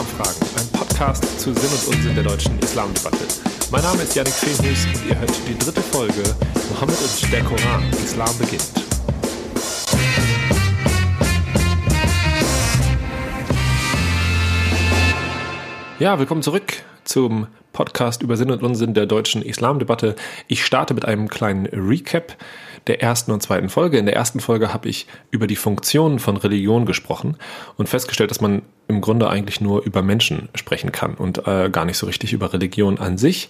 Islamfragen, ein Podcast zu Sinn und Unsinn der deutschen Islamdebatte. Mein Name ist Yannick Fehmus und ihr hört die dritte Folge Mohammed und der Koran. Islam beginnt. Ja, willkommen zurück zum Podcast über Sinn und Unsinn der deutschen Islamdebatte. Ich starte mit einem kleinen Recap der ersten und zweiten Folge. In der ersten Folge habe ich über die Funktionen von Religion gesprochen und festgestellt, dass man im Grunde eigentlich nur über Menschen sprechen kann und äh, gar nicht so richtig über Religion an sich.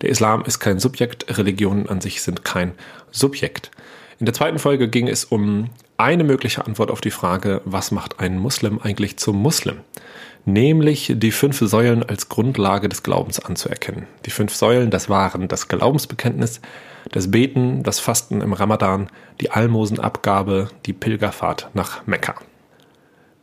Der Islam ist kein Subjekt, Religionen an sich sind kein Subjekt. In der zweiten Folge ging es um eine mögliche Antwort auf die Frage, was macht ein Muslim eigentlich zum Muslim? Nämlich die fünf Säulen als Grundlage des Glaubens anzuerkennen. Die fünf Säulen, das waren das Glaubensbekenntnis, das Beten, das Fasten im Ramadan, die Almosenabgabe, die Pilgerfahrt nach Mekka.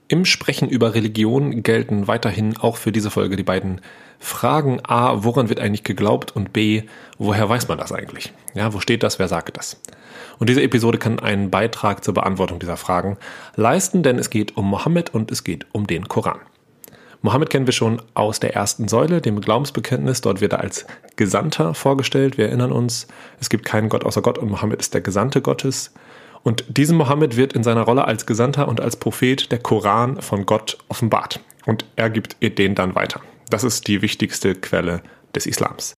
Im Sprechen über Religion gelten weiterhin auch für diese Folge die beiden Fragen A, woran wird eigentlich geglaubt und B, woher weiß man das eigentlich? Ja, wo steht das, wer sagt das? Und diese Episode kann einen Beitrag zur Beantwortung dieser Fragen leisten, denn es geht um Mohammed und es geht um den Koran. Mohammed kennen wir schon aus der ersten Säule, dem Glaubensbekenntnis. Dort wird er als Gesandter vorgestellt. Wir erinnern uns, es gibt keinen Gott außer Gott und Mohammed ist der Gesandte Gottes. Und diesem Mohammed wird in seiner Rolle als Gesandter und als Prophet der Koran von Gott offenbart. Und er gibt den dann weiter. Das ist die wichtigste Quelle des Islams.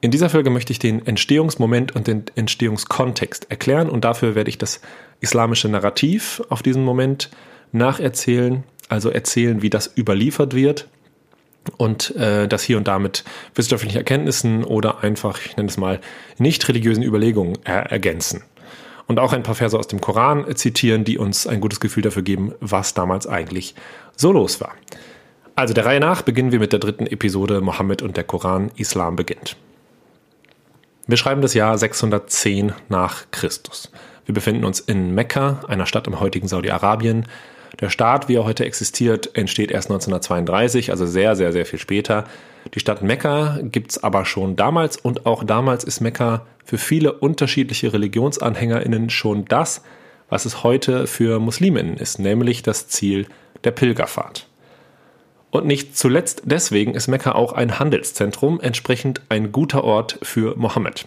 In dieser Folge möchte ich den Entstehungsmoment und den Entstehungskontext erklären und dafür werde ich das islamische Narrativ auf diesen Moment nacherzählen also erzählen, wie das überliefert wird und äh, das hier und da mit wissenschaftlichen Erkenntnissen oder einfach, ich nenne es mal, nicht religiösen Überlegungen äh, ergänzen. Und auch ein paar Verse aus dem Koran zitieren, die uns ein gutes Gefühl dafür geben, was damals eigentlich so los war. Also der Reihe nach beginnen wir mit der dritten Episode Mohammed und der Koran, Islam beginnt. Wir schreiben das Jahr 610 nach Christus. Wir befinden uns in Mekka, einer Stadt im heutigen Saudi-Arabien, der Staat, wie er heute existiert, entsteht erst 1932, also sehr, sehr, sehr viel später. Die Stadt Mekka gibt's aber schon damals und auch damals ist Mekka für viele unterschiedliche Religionsanhängerinnen schon das, was es heute für Musliminnen ist, nämlich das Ziel der Pilgerfahrt. Und nicht zuletzt deswegen ist Mekka auch ein Handelszentrum, entsprechend ein guter Ort für Mohammed.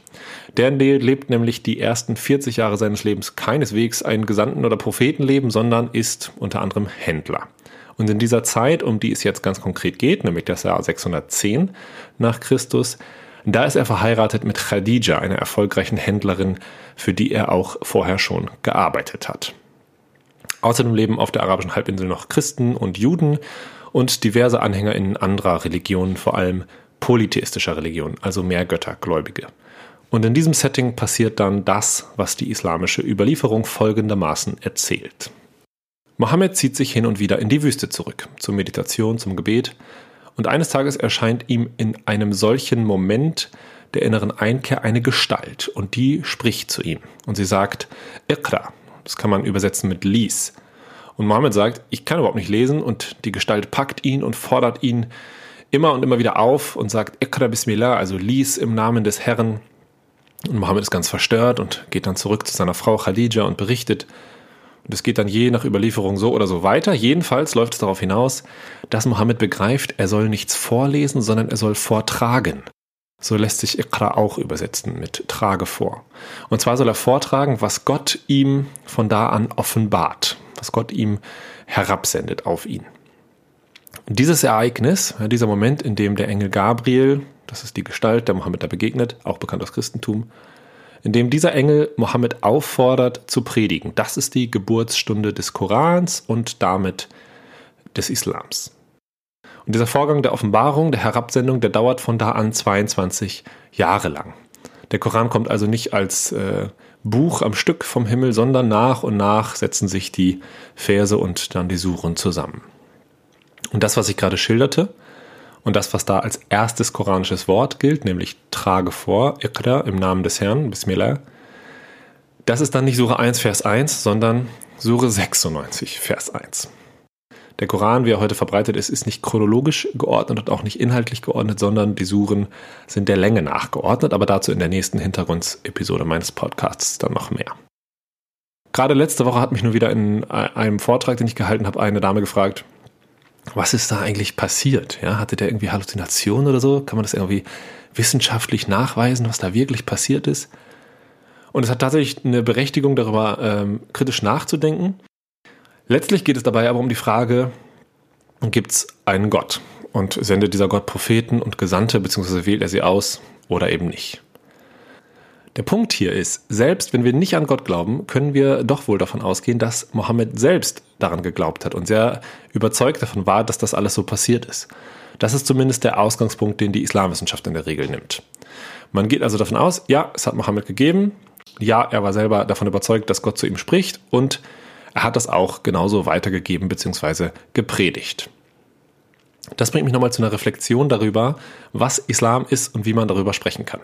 Der lebt nämlich die ersten 40 Jahre seines Lebens keineswegs ein Gesandten- oder Prophetenleben, sondern ist unter anderem Händler. Und in dieser Zeit, um die es jetzt ganz konkret geht, nämlich das Jahr 610 nach Christus, da ist er verheiratet mit Khadija, einer erfolgreichen Händlerin, für die er auch vorher schon gearbeitet hat. Außerdem leben auf der arabischen Halbinsel noch Christen und Juden und diverse AnhängerInnen anderer Religionen, vor allem polytheistischer Religionen, also mehr Göttergläubige. Und in diesem Setting passiert dann das, was die islamische Überlieferung folgendermaßen erzählt. Mohammed zieht sich hin und wieder in die Wüste zurück, zur Meditation, zum Gebet, und eines Tages erscheint ihm in einem solchen Moment der inneren Einkehr eine Gestalt, und die spricht zu ihm, und sie sagt, Iqra, das kann man übersetzen mit Lies, und Mohammed sagt, ich kann überhaupt nicht lesen und die Gestalt packt ihn und fordert ihn immer und immer wieder auf und sagt, Ikra Bismillah, also lies im Namen des Herrn. Und Mohammed ist ganz verstört und geht dann zurück zu seiner Frau Khadija und berichtet. Und es geht dann je nach Überlieferung so oder so weiter. Jedenfalls läuft es darauf hinaus, dass Mohammed begreift, er soll nichts vorlesen, sondern er soll vortragen. So lässt sich Iqra auch übersetzen mit trage vor. Und zwar soll er vortragen, was Gott ihm von da an offenbart was Gott ihm herabsendet auf ihn. Und dieses Ereignis, dieser Moment, in dem der Engel Gabriel, das ist die Gestalt, der Mohammed da begegnet, auch bekannt aus Christentum, in dem dieser Engel Mohammed auffordert zu predigen, das ist die Geburtsstunde des Korans und damit des Islams. Und dieser Vorgang der Offenbarung, der Herabsendung, der dauert von da an 22 Jahre lang. Der Koran kommt also nicht als äh, Buch am Stück vom Himmel, sondern nach und nach setzen sich die Verse und dann die Suren zusammen. Und das, was ich gerade schilderte, und das, was da als erstes koranisches Wort gilt, nämlich trage vor, Iqra im Namen des Herrn, Bismillah, das ist dann nicht Sure 1, Vers 1, sondern Sure 96, Vers 1. Der Koran, wie er heute verbreitet ist, ist nicht chronologisch geordnet und auch nicht inhaltlich geordnet, sondern die Suren sind der Länge nachgeordnet, aber dazu in der nächsten Hintergrundsepisode meines Podcasts dann noch mehr. Gerade letzte Woche hat mich nur wieder in einem Vortrag, den ich gehalten habe, eine Dame gefragt, was ist da eigentlich passiert? Ja, hatte der irgendwie Halluzinationen oder so? Kann man das irgendwie wissenschaftlich nachweisen, was da wirklich passiert ist? Und es hat tatsächlich eine Berechtigung, darüber ähm, kritisch nachzudenken. Letztlich geht es dabei aber um die Frage, gibt es einen Gott? Und sendet dieser Gott Propheten und Gesandte, beziehungsweise wählt er sie aus oder eben nicht? Der Punkt hier ist, selbst wenn wir nicht an Gott glauben, können wir doch wohl davon ausgehen, dass Mohammed selbst daran geglaubt hat und sehr überzeugt davon war, dass das alles so passiert ist. Das ist zumindest der Ausgangspunkt, den die Islamwissenschaft in der Regel nimmt. Man geht also davon aus, ja, es hat Mohammed gegeben, ja, er war selber davon überzeugt, dass Gott zu ihm spricht und er hat das auch genauso weitergegeben bzw. gepredigt. Das bringt mich nochmal zu einer Reflexion darüber, was Islam ist und wie man darüber sprechen kann.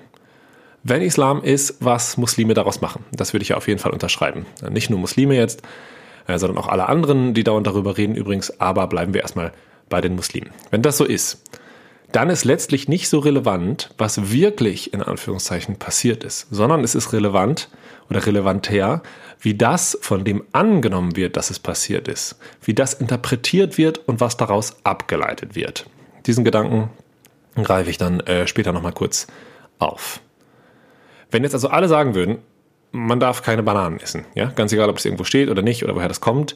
Wenn Islam ist, was Muslime daraus machen, das würde ich ja auf jeden Fall unterschreiben. Nicht nur Muslime jetzt, äh, sondern auch alle anderen, die dauernd darüber reden übrigens, aber bleiben wir erstmal bei den Muslimen. Wenn das so ist, dann ist letztlich nicht so relevant, was wirklich in Anführungszeichen passiert ist, sondern es ist relevant oder relevanter, wie das, von dem angenommen wird, dass es passiert ist, wie das interpretiert wird und was daraus abgeleitet wird. Diesen Gedanken greife ich dann äh, später nochmal kurz auf. Wenn jetzt also alle sagen würden, man darf keine Bananen essen, ja, ganz egal, ob es irgendwo steht oder nicht oder woher das kommt,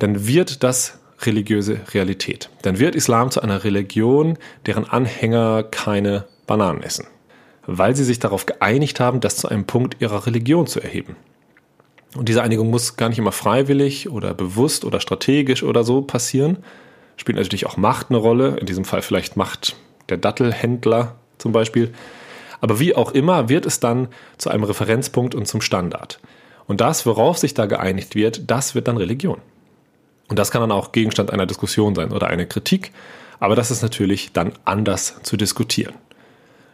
dann wird das religiöse Realität. Dann wird Islam zu einer Religion, deren Anhänger keine Bananen essen, weil sie sich darauf geeinigt haben, das zu einem Punkt ihrer Religion zu erheben. Und diese Einigung muss gar nicht immer freiwillig oder bewusst oder strategisch oder so passieren. Spielt natürlich auch Macht eine Rolle, in diesem Fall vielleicht Macht der Dattelhändler zum Beispiel. Aber wie auch immer wird es dann zu einem Referenzpunkt und zum Standard. Und das, worauf sich da geeinigt wird, das wird dann Religion. Und das kann dann auch Gegenstand einer Diskussion sein oder einer Kritik, aber das ist natürlich dann anders zu diskutieren.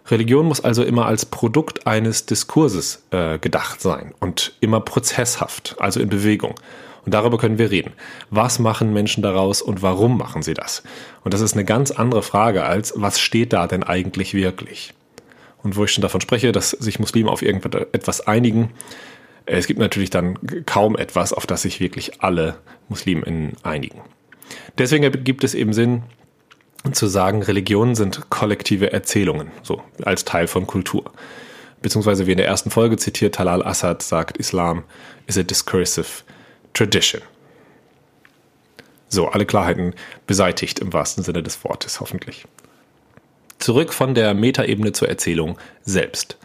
Religion muss also immer als Produkt eines Diskurses äh, gedacht sein und immer prozesshaft, also in Bewegung. Und darüber können wir reden. Was machen Menschen daraus und warum machen sie das? Und das ist eine ganz andere Frage als, was steht da denn eigentlich wirklich? Und wo ich schon davon spreche, dass sich Muslime auf irgendetwas einigen, es gibt natürlich dann kaum etwas, auf das sich wirklich alle Musliminnen einigen. Deswegen gibt es eben Sinn zu sagen, Religionen sind kollektive Erzählungen, so als Teil von Kultur. Beziehungsweise wie in der ersten Folge zitiert, Talal Assad sagt, Islam is a discursive tradition. So, alle Klarheiten beseitigt im wahrsten Sinne des Wortes, hoffentlich. Zurück von der Metaebene zur Erzählung selbst.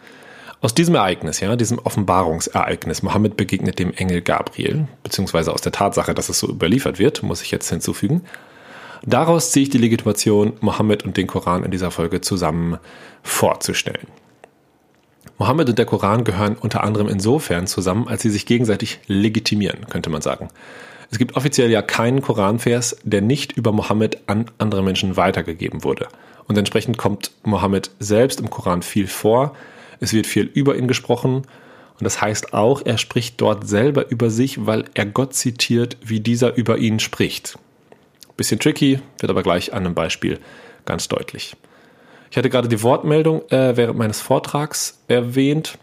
Aus diesem Ereignis, ja, diesem Offenbarungsereignis, Mohammed begegnet dem Engel Gabriel, beziehungsweise aus der Tatsache, dass es so überliefert wird, muss ich jetzt hinzufügen. Daraus ziehe ich die Legitimation, Mohammed und den Koran in dieser Folge zusammen vorzustellen. Mohammed und der Koran gehören unter anderem insofern zusammen, als sie sich gegenseitig legitimieren, könnte man sagen. Es gibt offiziell ja keinen Koranvers, der nicht über Mohammed an andere Menschen weitergegeben wurde. Und entsprechend kommt Mohammed selbst im Koran viel vor, es wird viel über ihn gesprochen. Und das heißt auch, er spricht dort selber über sich, weil er Gott zitiert, wie dieser über ihn spricht. Bisschen tricky, wird aber gleich an einem Beispiel ganz deutlich. Ich hatte gerade die Wortmeldung äh, während meines Vortrags erwähnt.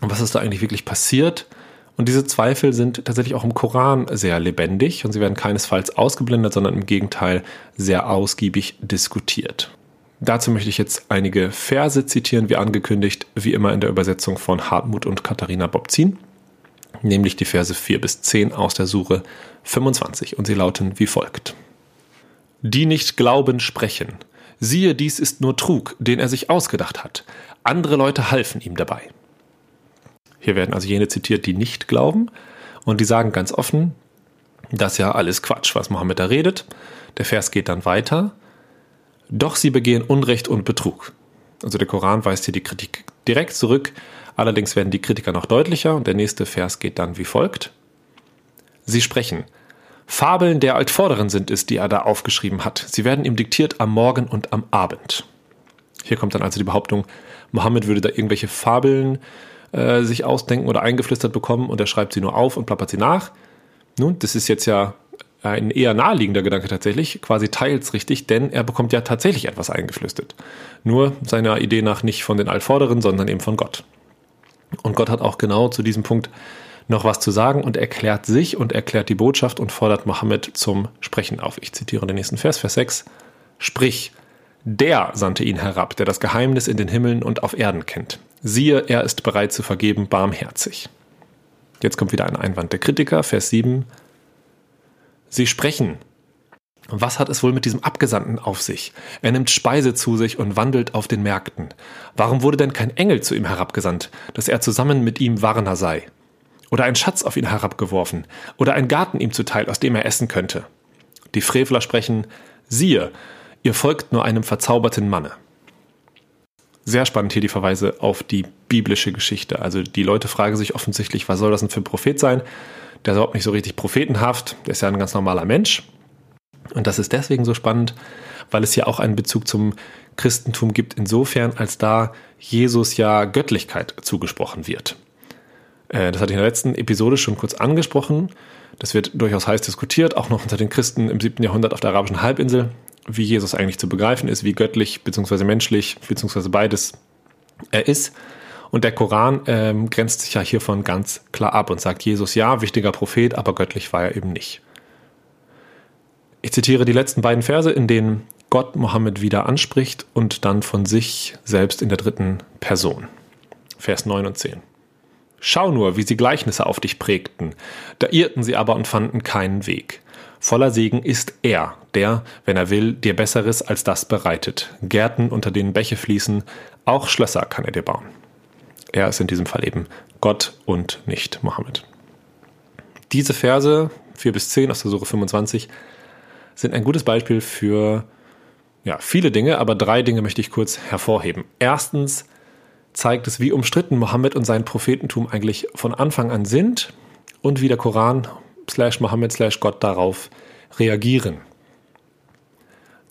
Was ist da eigentlich wirklich passiert? Und diese Zweifel sind tatsächlich auch im Koran sehr lebendig und sie werden keinesfalls ausgeblendet, sondern im Gegenteil sehr ausgiebig diskutiert. Dazu möchte ich jetzt einige Verse zitieren, wie angekündigt, wie immer in der Übersetzung von Hartmut und Katharina Bobzin, nämlich die Verse 4 bis 10 aus der Sure 25 und sie lauten wie folgt. Die nicht glauben, sprechen. Siehe, dies ist nur Trug, den er sich ausgedacht hat. Andere Leute halfen ihm dabei. Hier werden also jene zitiert, die nicht glauben und die sagen ganz offen, das ist ja alles Quatsch, was Mohammed da redet. Der Vers geht dann weiter doch sie begehen Unrecht und Betrug. Also der Koran weist hier die Kritik direkt zurück. Allerdings werden die Kritiker noch deutlicher und der nächste Vers geht dann wie folgt. Sie sprechen. Fabeln der Altvorderen sind es, die er da aufgeschrieben hat. Sie werden ihm diktiert am Morgen und am Abend. Hier kommt dann also die Behauptung, Mohammed würde da irgendwelche Fabeln äh, sich ausdenken oder eingeflüstert bekommen und er schreibt sie nur auf und plappert sie nach. Nun, das ist jetzt ja ein eher naheliegender Gedanke tatsächlich, quasi teils richtig, denn er bekommt ja tatsächlich etwas eingeflüstert. Nur seiner Idee nach nicht von den Altvorderen, sondern eben von Gott. Und Gott hat auch genau zu diesem Punkt noch was zu sagen und erklärt sich und erklärt die Botschaft und fordert Mohammed zum Sprechen auf. Ich zitiere den nächsten Vers, Vers 6. Sprich, der sandte ihn herab, der das Geheimnis in den Himmeln und auf Erden kennt. Siehe, er ist bereit zu vergeben, barmherzig. Jetzt kommt wieder ein Einwand der Kritiker, Vers 7. Sie sprechen. Was hat es wohl mit diesem Abgesandten auf sich? Er nimmt Speise zu sich und wandelt auf den Märkten. Warum wurde denn kein Engel zu ihm herabgesandt, dass er zusammen mit ihm Warner sei? Oder ein Schatz auf ihn herabgeworfen? Oder ein Garten ihm zuteil, aus dem er essen könnte? Die Frevler sprechen, siehe, ihr folgt nur einem verzauberten Manne. Sehr spannend hier die Verweise auf die biblische Geschichte. Also die Leute fragen sich offensichtlich, was soll das denn für ein Prophet sein? Der ist überhaupt nicht so richtig prophetenhaft, der ist ja ein ganz normaler Mensch. Und das ist deswegen so spannend, weil es hier auch einen Bezug zum Christentum gibt, insofern, als da Jesus ja Göttlichkeit zugesprochen wird. Äh, das hatte ich in der letzten Episode schon kurz angesprochen. Das wird durchaus heiß diskutiert, auch noch unter den Christen im 7. Jahrhundert auf der arabischen Halbinsel, wie Jesus eigentlich zu begreifen ist, wie göttlich bzw. menschlich bzw. beides er ist. Und der Koran ähm, grenzt sich ja hiervon ganz klar ab und sagt, Jesus ja, wichtiger Prophet, aber göttlich war er eben nicht. Ich zitiere die letzten beiden Verse, in denen Gott Mohammed wieder anspricht und dann von sich selbst in der dritten Person. Vers 9 und 10. Schau nur, wie sie Gleichnisse auf dich prägten. Da irrten sie aber und fanden keinen Weg. Voller Segen ist er, der, wenn er will, dir Besseres als das bereitet. Gärten, unter denen Bäche fließen, auch Schlösser kann er dir bauen. Er ist in diesem Fall eben Gott und nicht Mohammed. Diese Verse, 4 bis 10 aus der Suche 25, sind ein gutes Beispiel für ja, viele Dinge, aber drei Dinge möchte ich kurz hervorheben. Erstens zeigt es, wie umstritten Mohammed und sein Prophetentum eigentlich von Anfang an sind und wie der Koran slash Mohammed slash Gott darauf reagieren.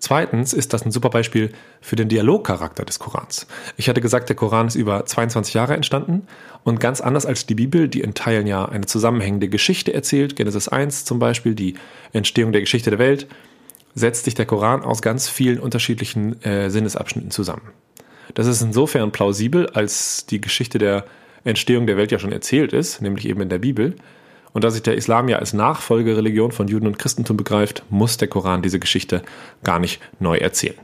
Zweitens ist das ein super Beispiel für den Dialogcharakter des Korans. Ich hatte gesagt, der Koran ist über 22 Jahre entstanden und ganz anders als die Bibel, die in Teilen ja eine zusammenhängende Geschichte erzählt, Genesis 1 zum Beispiel, die Entstehung der Geschichte der Welt, setzt sich der Koran aus ganz vielen unterschiedlichen äh, Sinnesabschnitten zusammen. Das ist insofern plausibel, als die Geschichte der Entstehung der Welt ja schon erzählt ist, nämlich eben in der Bibel. Und da sich der Islam ja als Nachfolgereligion von Juden und Christentum begreift, muss der Koran diese Geschichte gar nicht neu erzählen.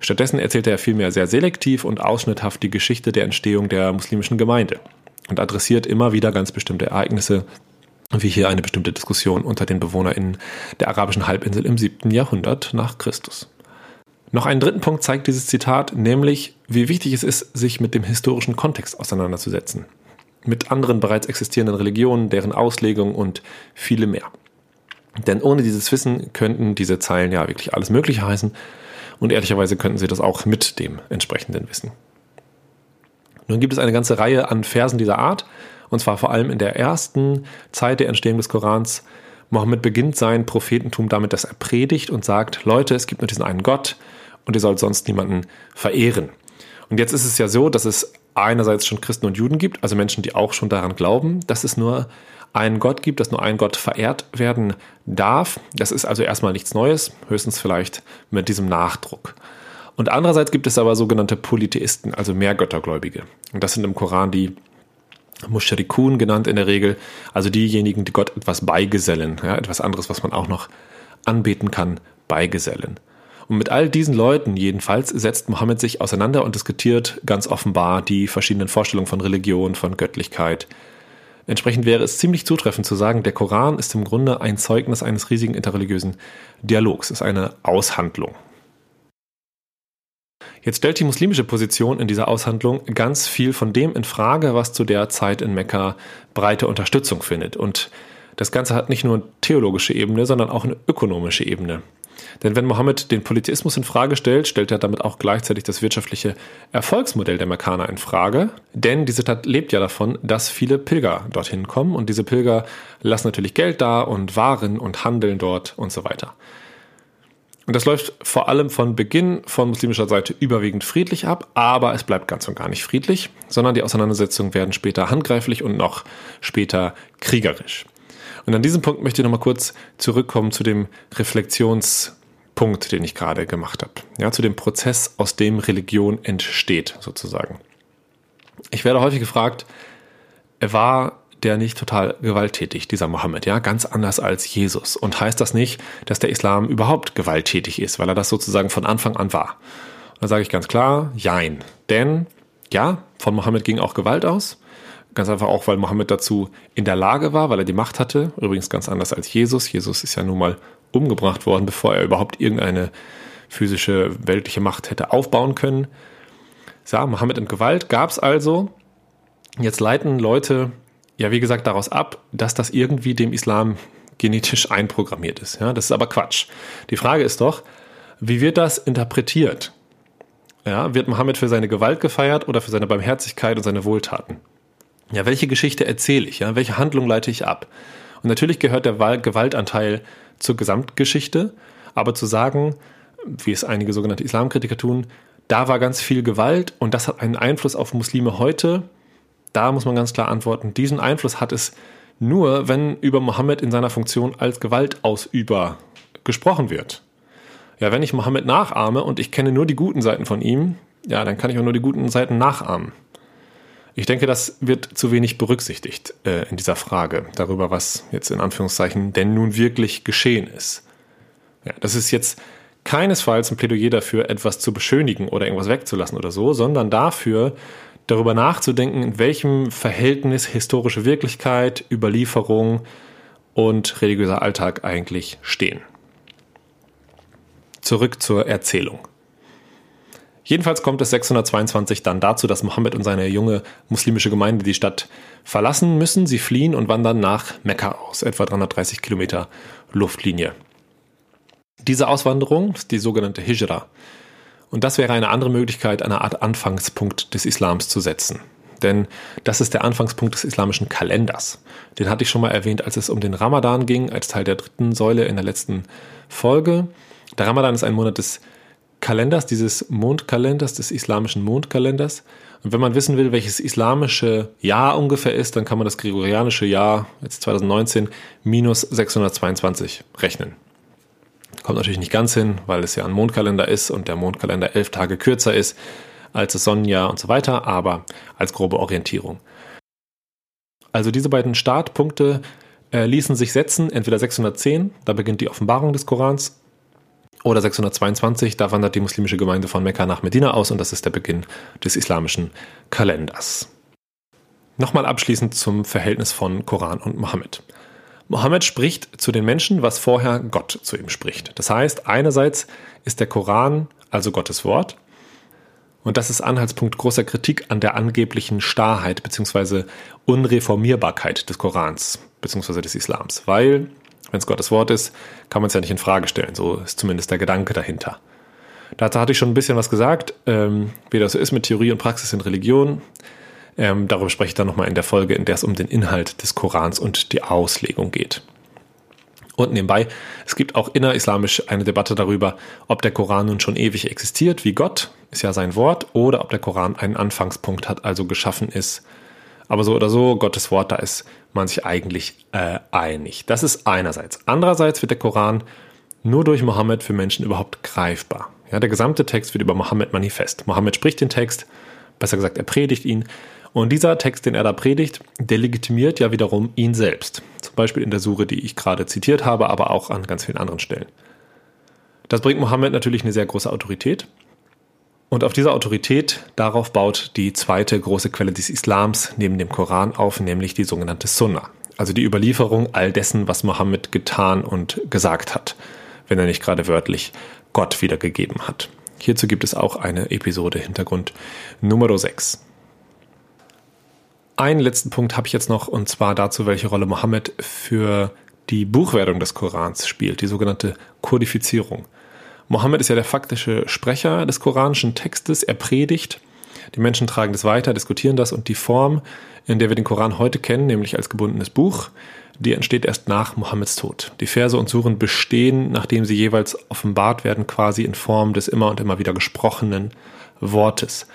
Stattdessen erzählt er vielmehr sehr selektiv und ausschnitthaft die Geschichte der Entstehung der muslimischen Gemeinde und adressiert immer wieder ganz bestimmte Ereignisse, wie hier eine bestimmte Diskussion unter den BewohnerInnen der arabischen Halbinsel im 7. Jahrhundert nach Christus. Noch einen dritten Punkt zeigt dieses Zitat, nämlich wie wichtig es ist, sich mit dem historischen Kontext auseinanderzusetzen mit anderen bereits existierenden Religionen, deren Auslegung und viele mehr. Denn ohne dieses Wissen könnten diese Zeilen ja wirklich alles Mögliche heißen und ehrlicherweise könnten sie das auch mit dem entsprechenden Wissen. Nun gibt es eine ganze Reihe an Versen dieser Art, und zwar vor allem in der ersten Zeit der Entstehung des Korans. Mohammed beginnt sein Prophetentum damit, dass er predigt und sagt, Leute, es gibt nur diesen einen Gott und ihr sollt sonst niemanden verehren. Und jetzt ist es ja so, dass es einerseits schon Christen und Juden gibt, also Menschen, die auch schon daran glauben, dass es nur einen Gott gibt, dass nur ein Gott verehrt werden darf. Das ist also erstmal nichts Neues, höchstens vielleicht mit diesem Nachdruck. Und andererseits gibt es aber sogenannte Polytheisten, also Mehrgöttergläubige. Und das sind im Koran die Mushrikun genannt in der Regel, also diejenigen, die Gott etwas beigesellen, ja, etwas anderes, was man auch noch anbeten kann, beigesellen. Und mit all diesen Leuten jedenfalls setzt Mohammed sich auseinander und diskutiert ganz offenbar die verschiedenen Vorstellungen von Religion, von Göttlichkeit. Entsprechend wäre es ziemlich zutreffend zu sagen, der Koran ist im Grunde ein Zeugnis eines riesigen interreligiösen Dialogs, ist eine Aushandlung. Jetzt stellt die muslimische Position in dieser Aushandlung ganz viel von dem in Frage, was zu der Zeit in Mekka breite Unterstützung findet. Und das Ganze hat nicht nur eine theologische Ebene, sondern auch eine ökonomische Ebene. Denn wenn Mohammed den Politismus in Frage stellt, stellt er damit auch gleichzeitig das wirtschaftliche Erfolgsmodell der Mekkaner in Frage. Denn diese Stadt lebt ja davon, dass viele Pilger dorthin kommen und diese Pilger lassen natürlich Geld da und Waren und handeln dort und so weiter. Und das läuft vor allem von Beginn von muslimischer Seite überwiegend friedlich ab, aber es bleibt ganz und gar nicht friedlich, sondern die Auseinandersetzungen werden später handgreiflich und noch später kriegerisch. Und an diesem Punkt möchte ich nochmal kurz zurückkommen zu dem Reflexionspunkt, den ich gerade gemacht habe. Ja, zu dem Prozess, aus dem Religion entsteht, sozusagen. Ich werde häufig gefragt, war der nicht total gewalttätig, dieser Mohammed, ja, ganz anders als Jesus. Und heißt das nicht, dass der Islam überhaupt gewalttätig ist, weil er das sozusagen von Anfang an war? Da sage ich ganz klar, jein. Denn, ja, von Mohammed ging auch Gewalt aus. Ganz einfach auch, weil Mohammed dazu in der Lage war, weil er die Macht hatte. Übrigens ganz anders als Jesus. Jesus ist ja nun mal umgebracht worden, bevor er überhaupt irgendeine physische, weltliche Macht hätte aufbauen können. Ja, Mohammed und Gewalt gab es also. Jetzt leiten Leute ja, wie gesagt, daraus ab, dass das irgendwie dem Islam genetisch einprogrammiert ist. Ja, das ist aber Quatsch. Die Frage ist doch, wie wird das interpretiert? Ja, wird Mohammed für seine Gewalt gefeiert oder für seine Barmherzigkeit und seine Wohltaten? Ja, welche Geschichte erzähle ich? Ja, welche Handlung leite ich ab? Und natürlich gehört der Gewaltanteil zur Gesamtgeschichte, aber zu sagen, wie es einige sogenannte Islamkritiker tun, da war ganz viel Gewalt und das hat einen Einfluss auf Muslime heute, da muss man ganz klar antworten, diesen Einfluss hat es nur, wenn über Mohammed in seiner Funktion als Gewaltausüber gesprochen wird. Ja, wenn ich Mohammed nachahme und ich kenne nur die guten Seiten von ihm, ja, dann kann ich auch nur die guten Seiten nachahmen. Ich denke, das wird zu wenig berücksichtigt äh, in dieser Frage darüber, was jetzt in Anführungszeichen denn nun wirklich geschehen ist. Ja, das ist jetzt keinesfalls ein Plädoyer dafür, etwas zu beschönigen oder irgendwas wegzulassen oder so, sondern dafür, darüber nachzudenken, in welchem Verhältnis historische Wirklichkeit, Überlieferung und religiöser Alltag eigentlich stehen. Zurück zur Erzählung. Jedenfalls kommt es 622 dann dazu, dass Mohammed und seine junge muslimische Gemeinde die Stadt verlassen müssen. Sie fliehen und wandern nach Mekka aus, etwa 330 Kilometer Luftlinie. Diese Auswanderung ist die sogenannte Hijra. Und das wäre eine andere Möglichkeit, eine Art Anfangspunkt des Islams zu setzen. Denn das ist der Anfangspunkt des islamischen Kalenders. Den hatte ich schon mal erwähnt, als es um den Ramadan ging, als Teil der dritten Säule in der letzten Folge. Der Ramadan ist ein Monat des Kalenders, dieses Mondkalenders, des islamischen Mondkalenders. Und wenn man wissen will, welches islamische Jahr ungefähr ist, dann kann man das gregorianische Jahr, jetzt 2019, minus 622 rechnen. Kommt natürlich nicht ganz hin, weil es ja ein Mondkalender ist und der Mondkalender elf Tage kürzer ist als das Sonnenjahr und so weiter, aber als grobe Orientierung. Also diese beiden Startpunkte äh, ließen sich setzen, entweder 610, da beginnt die Offenbarung des Korans, oder 622, da wandert die muslimische Gemeinde von Mekka nach Medina aus und das ist der Beginn des islamischen Kalenders. Nochmal abschließend zum Verhältnis von Koran und Mohammed. Mohammed spricht zu den Menschen, was vorher Gott zu ihm spricht. Das heißt, einerseits ist der Koran also Gottes Wort. Und das ist Anhaltspunkt großer Kritik an der angeblichen Starrheit bzw. Unreformierbarkeit des Korans bzw. des Islams. Weil, wenn es Gottes Wort ist, kann man es ja nicht in Frage stellen. So ist zumindest der Gedanke dahinter. Dazu hatte ich schon ein bisschen was gesagt, ähm, wie das so ist mit Theorie und Praxis in Religion. Ähm, darüber spreche ich dann nochmal in der Folge, in der es um den Inhalt des Korans und die Auslegung geht. Und nebenbei, es gibt auch innerislamisch eine Debatte darüber, ob der Koran nun schon ewig existiert, wie Gott, ist ja sein Wort, oder ob der Koran einen Anfangspunkt hat, also geschaffen ist. Aber so oder so, Gottes Wort, da ist man sich eigentlich äh, einig. Das ist einerseits. Andererseits wird der Koran nur durch Mohammed für Menschen überhaupt greifbar. Ja, der gesamte Text wird über Mohammed manifest. Mohammed spricht den Text, besser gesagt, er predigt ihn und dieser Text, den er da predigt, der legitimiert ja wiederum ihn selbst. Zum Beispiel in der Sure, die ich gerade zitiert habe, aber auch an ganz vielen anderen Stellen. Das bringt Mohammed natürlich eine sehr große Autorität. Und auf dieser Autorität, darauf baut die zweite große Quelle des Islams neben dem Koran auf, nämlich die sogenannte Sunna. Also die Überlieferung all dessen, was Mohammed getan und gesagt hat, wenn er nicht gerade wörtlich Gott wiedergegeben hat. Hierzu gibt es auch eine Episode Hintergrund Nummer 6. Einen letzten Punkt habe ich jetzt noch, und zwar dazu, welche Rolle Mohammed für die Buchwertung des Korans spielt, die sogenannte Kodifizierung. Mohammed ist ja der faktische Sprecher des koranischen Textes, er predigt, die Menschen tragen das weiter, diskutieren das und die Form, in der wir den Koran heute kennen, nämlich als gebundenes Buch, die entsteht erst nach Mohammeds Tod. Die Verse und Suren bestehen, nachdem sie jeweils offenbart werden, quasi in Form des immer und immer wieder gesprochenen Wortes.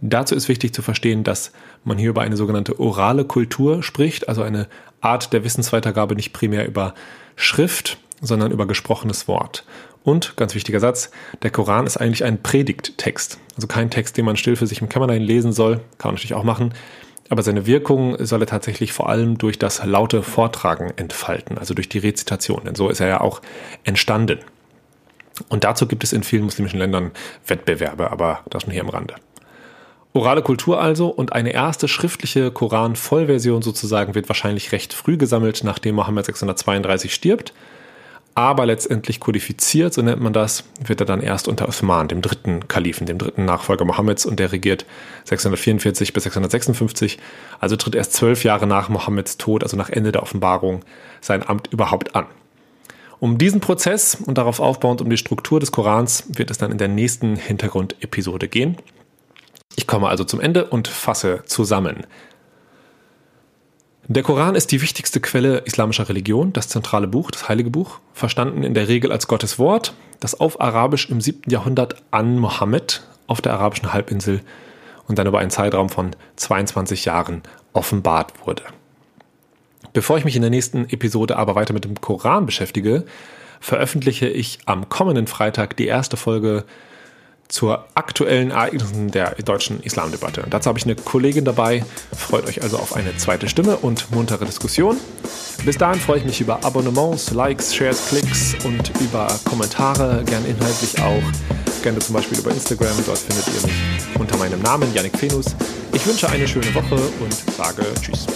Dazu ist wichtig zu verstehen, dass man hier über eine sogenannte orale Kultur spricht, also eine Art der Wissensweitergabe nicht primär über Schrift, sondern über gesprochenes Wort. Und, ganz wichtiger Satz, der Koran ist eigentlich ein Predigttext, also kein Text, den man still für sich im Kämmerlein lesen soll, kann man natürlich auch machen, aber seine Wirkung soll er tatsächlich vor allem durch das laute Vortragen entfalten, also durch die Rezitation, denn so ist er ja auch entstanden. Und dazu gibt es in vielen muslimischen Ländern Wettbewerbe, aber das nur hier am Rande. Orale Kultur also und eine erste schriftliche Koran-Vollversion sozusagen wird wahrscheinlich recht früh gesammelt, nachdem Mohammed 632 stirbt. Aber letztendlich kodifiziert, so nennt man das, wird er dann erst unter Uthman, dem dritten Kalifen, dem dritten Nachfolger Mohammeds, und der regiert 644 bis 656, also tritt erst zwölf Jahre nach Mohammeds Tod, also nach Ende der Offenbarung, sein Amt überhaupt an. Um diesen Prozess und darauf aufbauend um die Struktur des Korans wird es dann in der nächsten Hintergrundepisode gehen. Ich komme also zum Ende und fasse zusammen. Der Koran ist die wichtigste Quelle islamischer Religion, das zentrale Buch, das heilige Buch, verstanden in der Regel als Gottes Wort, das auf Arabisch im 7. Jahrhundert an Mohammed auf der arabischen Halbinsel und dann über einen Zeitraum von 22 Jahren offenbart wurde. Bevor ich mich in der nächsten Episode aber weiter mit dem Koran beschäftige, veröffentliche ich am kommenden Freitag die erste Folge zur aktuellen Ereignissen der deutschen Islamdebatte. Dazu habe ich eine Kollegin dabei. Freut euch also auf eine zweite Stimme und muntere Diskussion. Bis dahin freue ich mich über Abonnements, Likes, Shares, Klicks und über Kommentare, gern inhaltlich auch. Gerne zum Beispiel über Instagram, dort findet ihr mich unter meinem Namen, Yannick Fenus. Ich wünsche eine schöne Woche und sage Tschüss.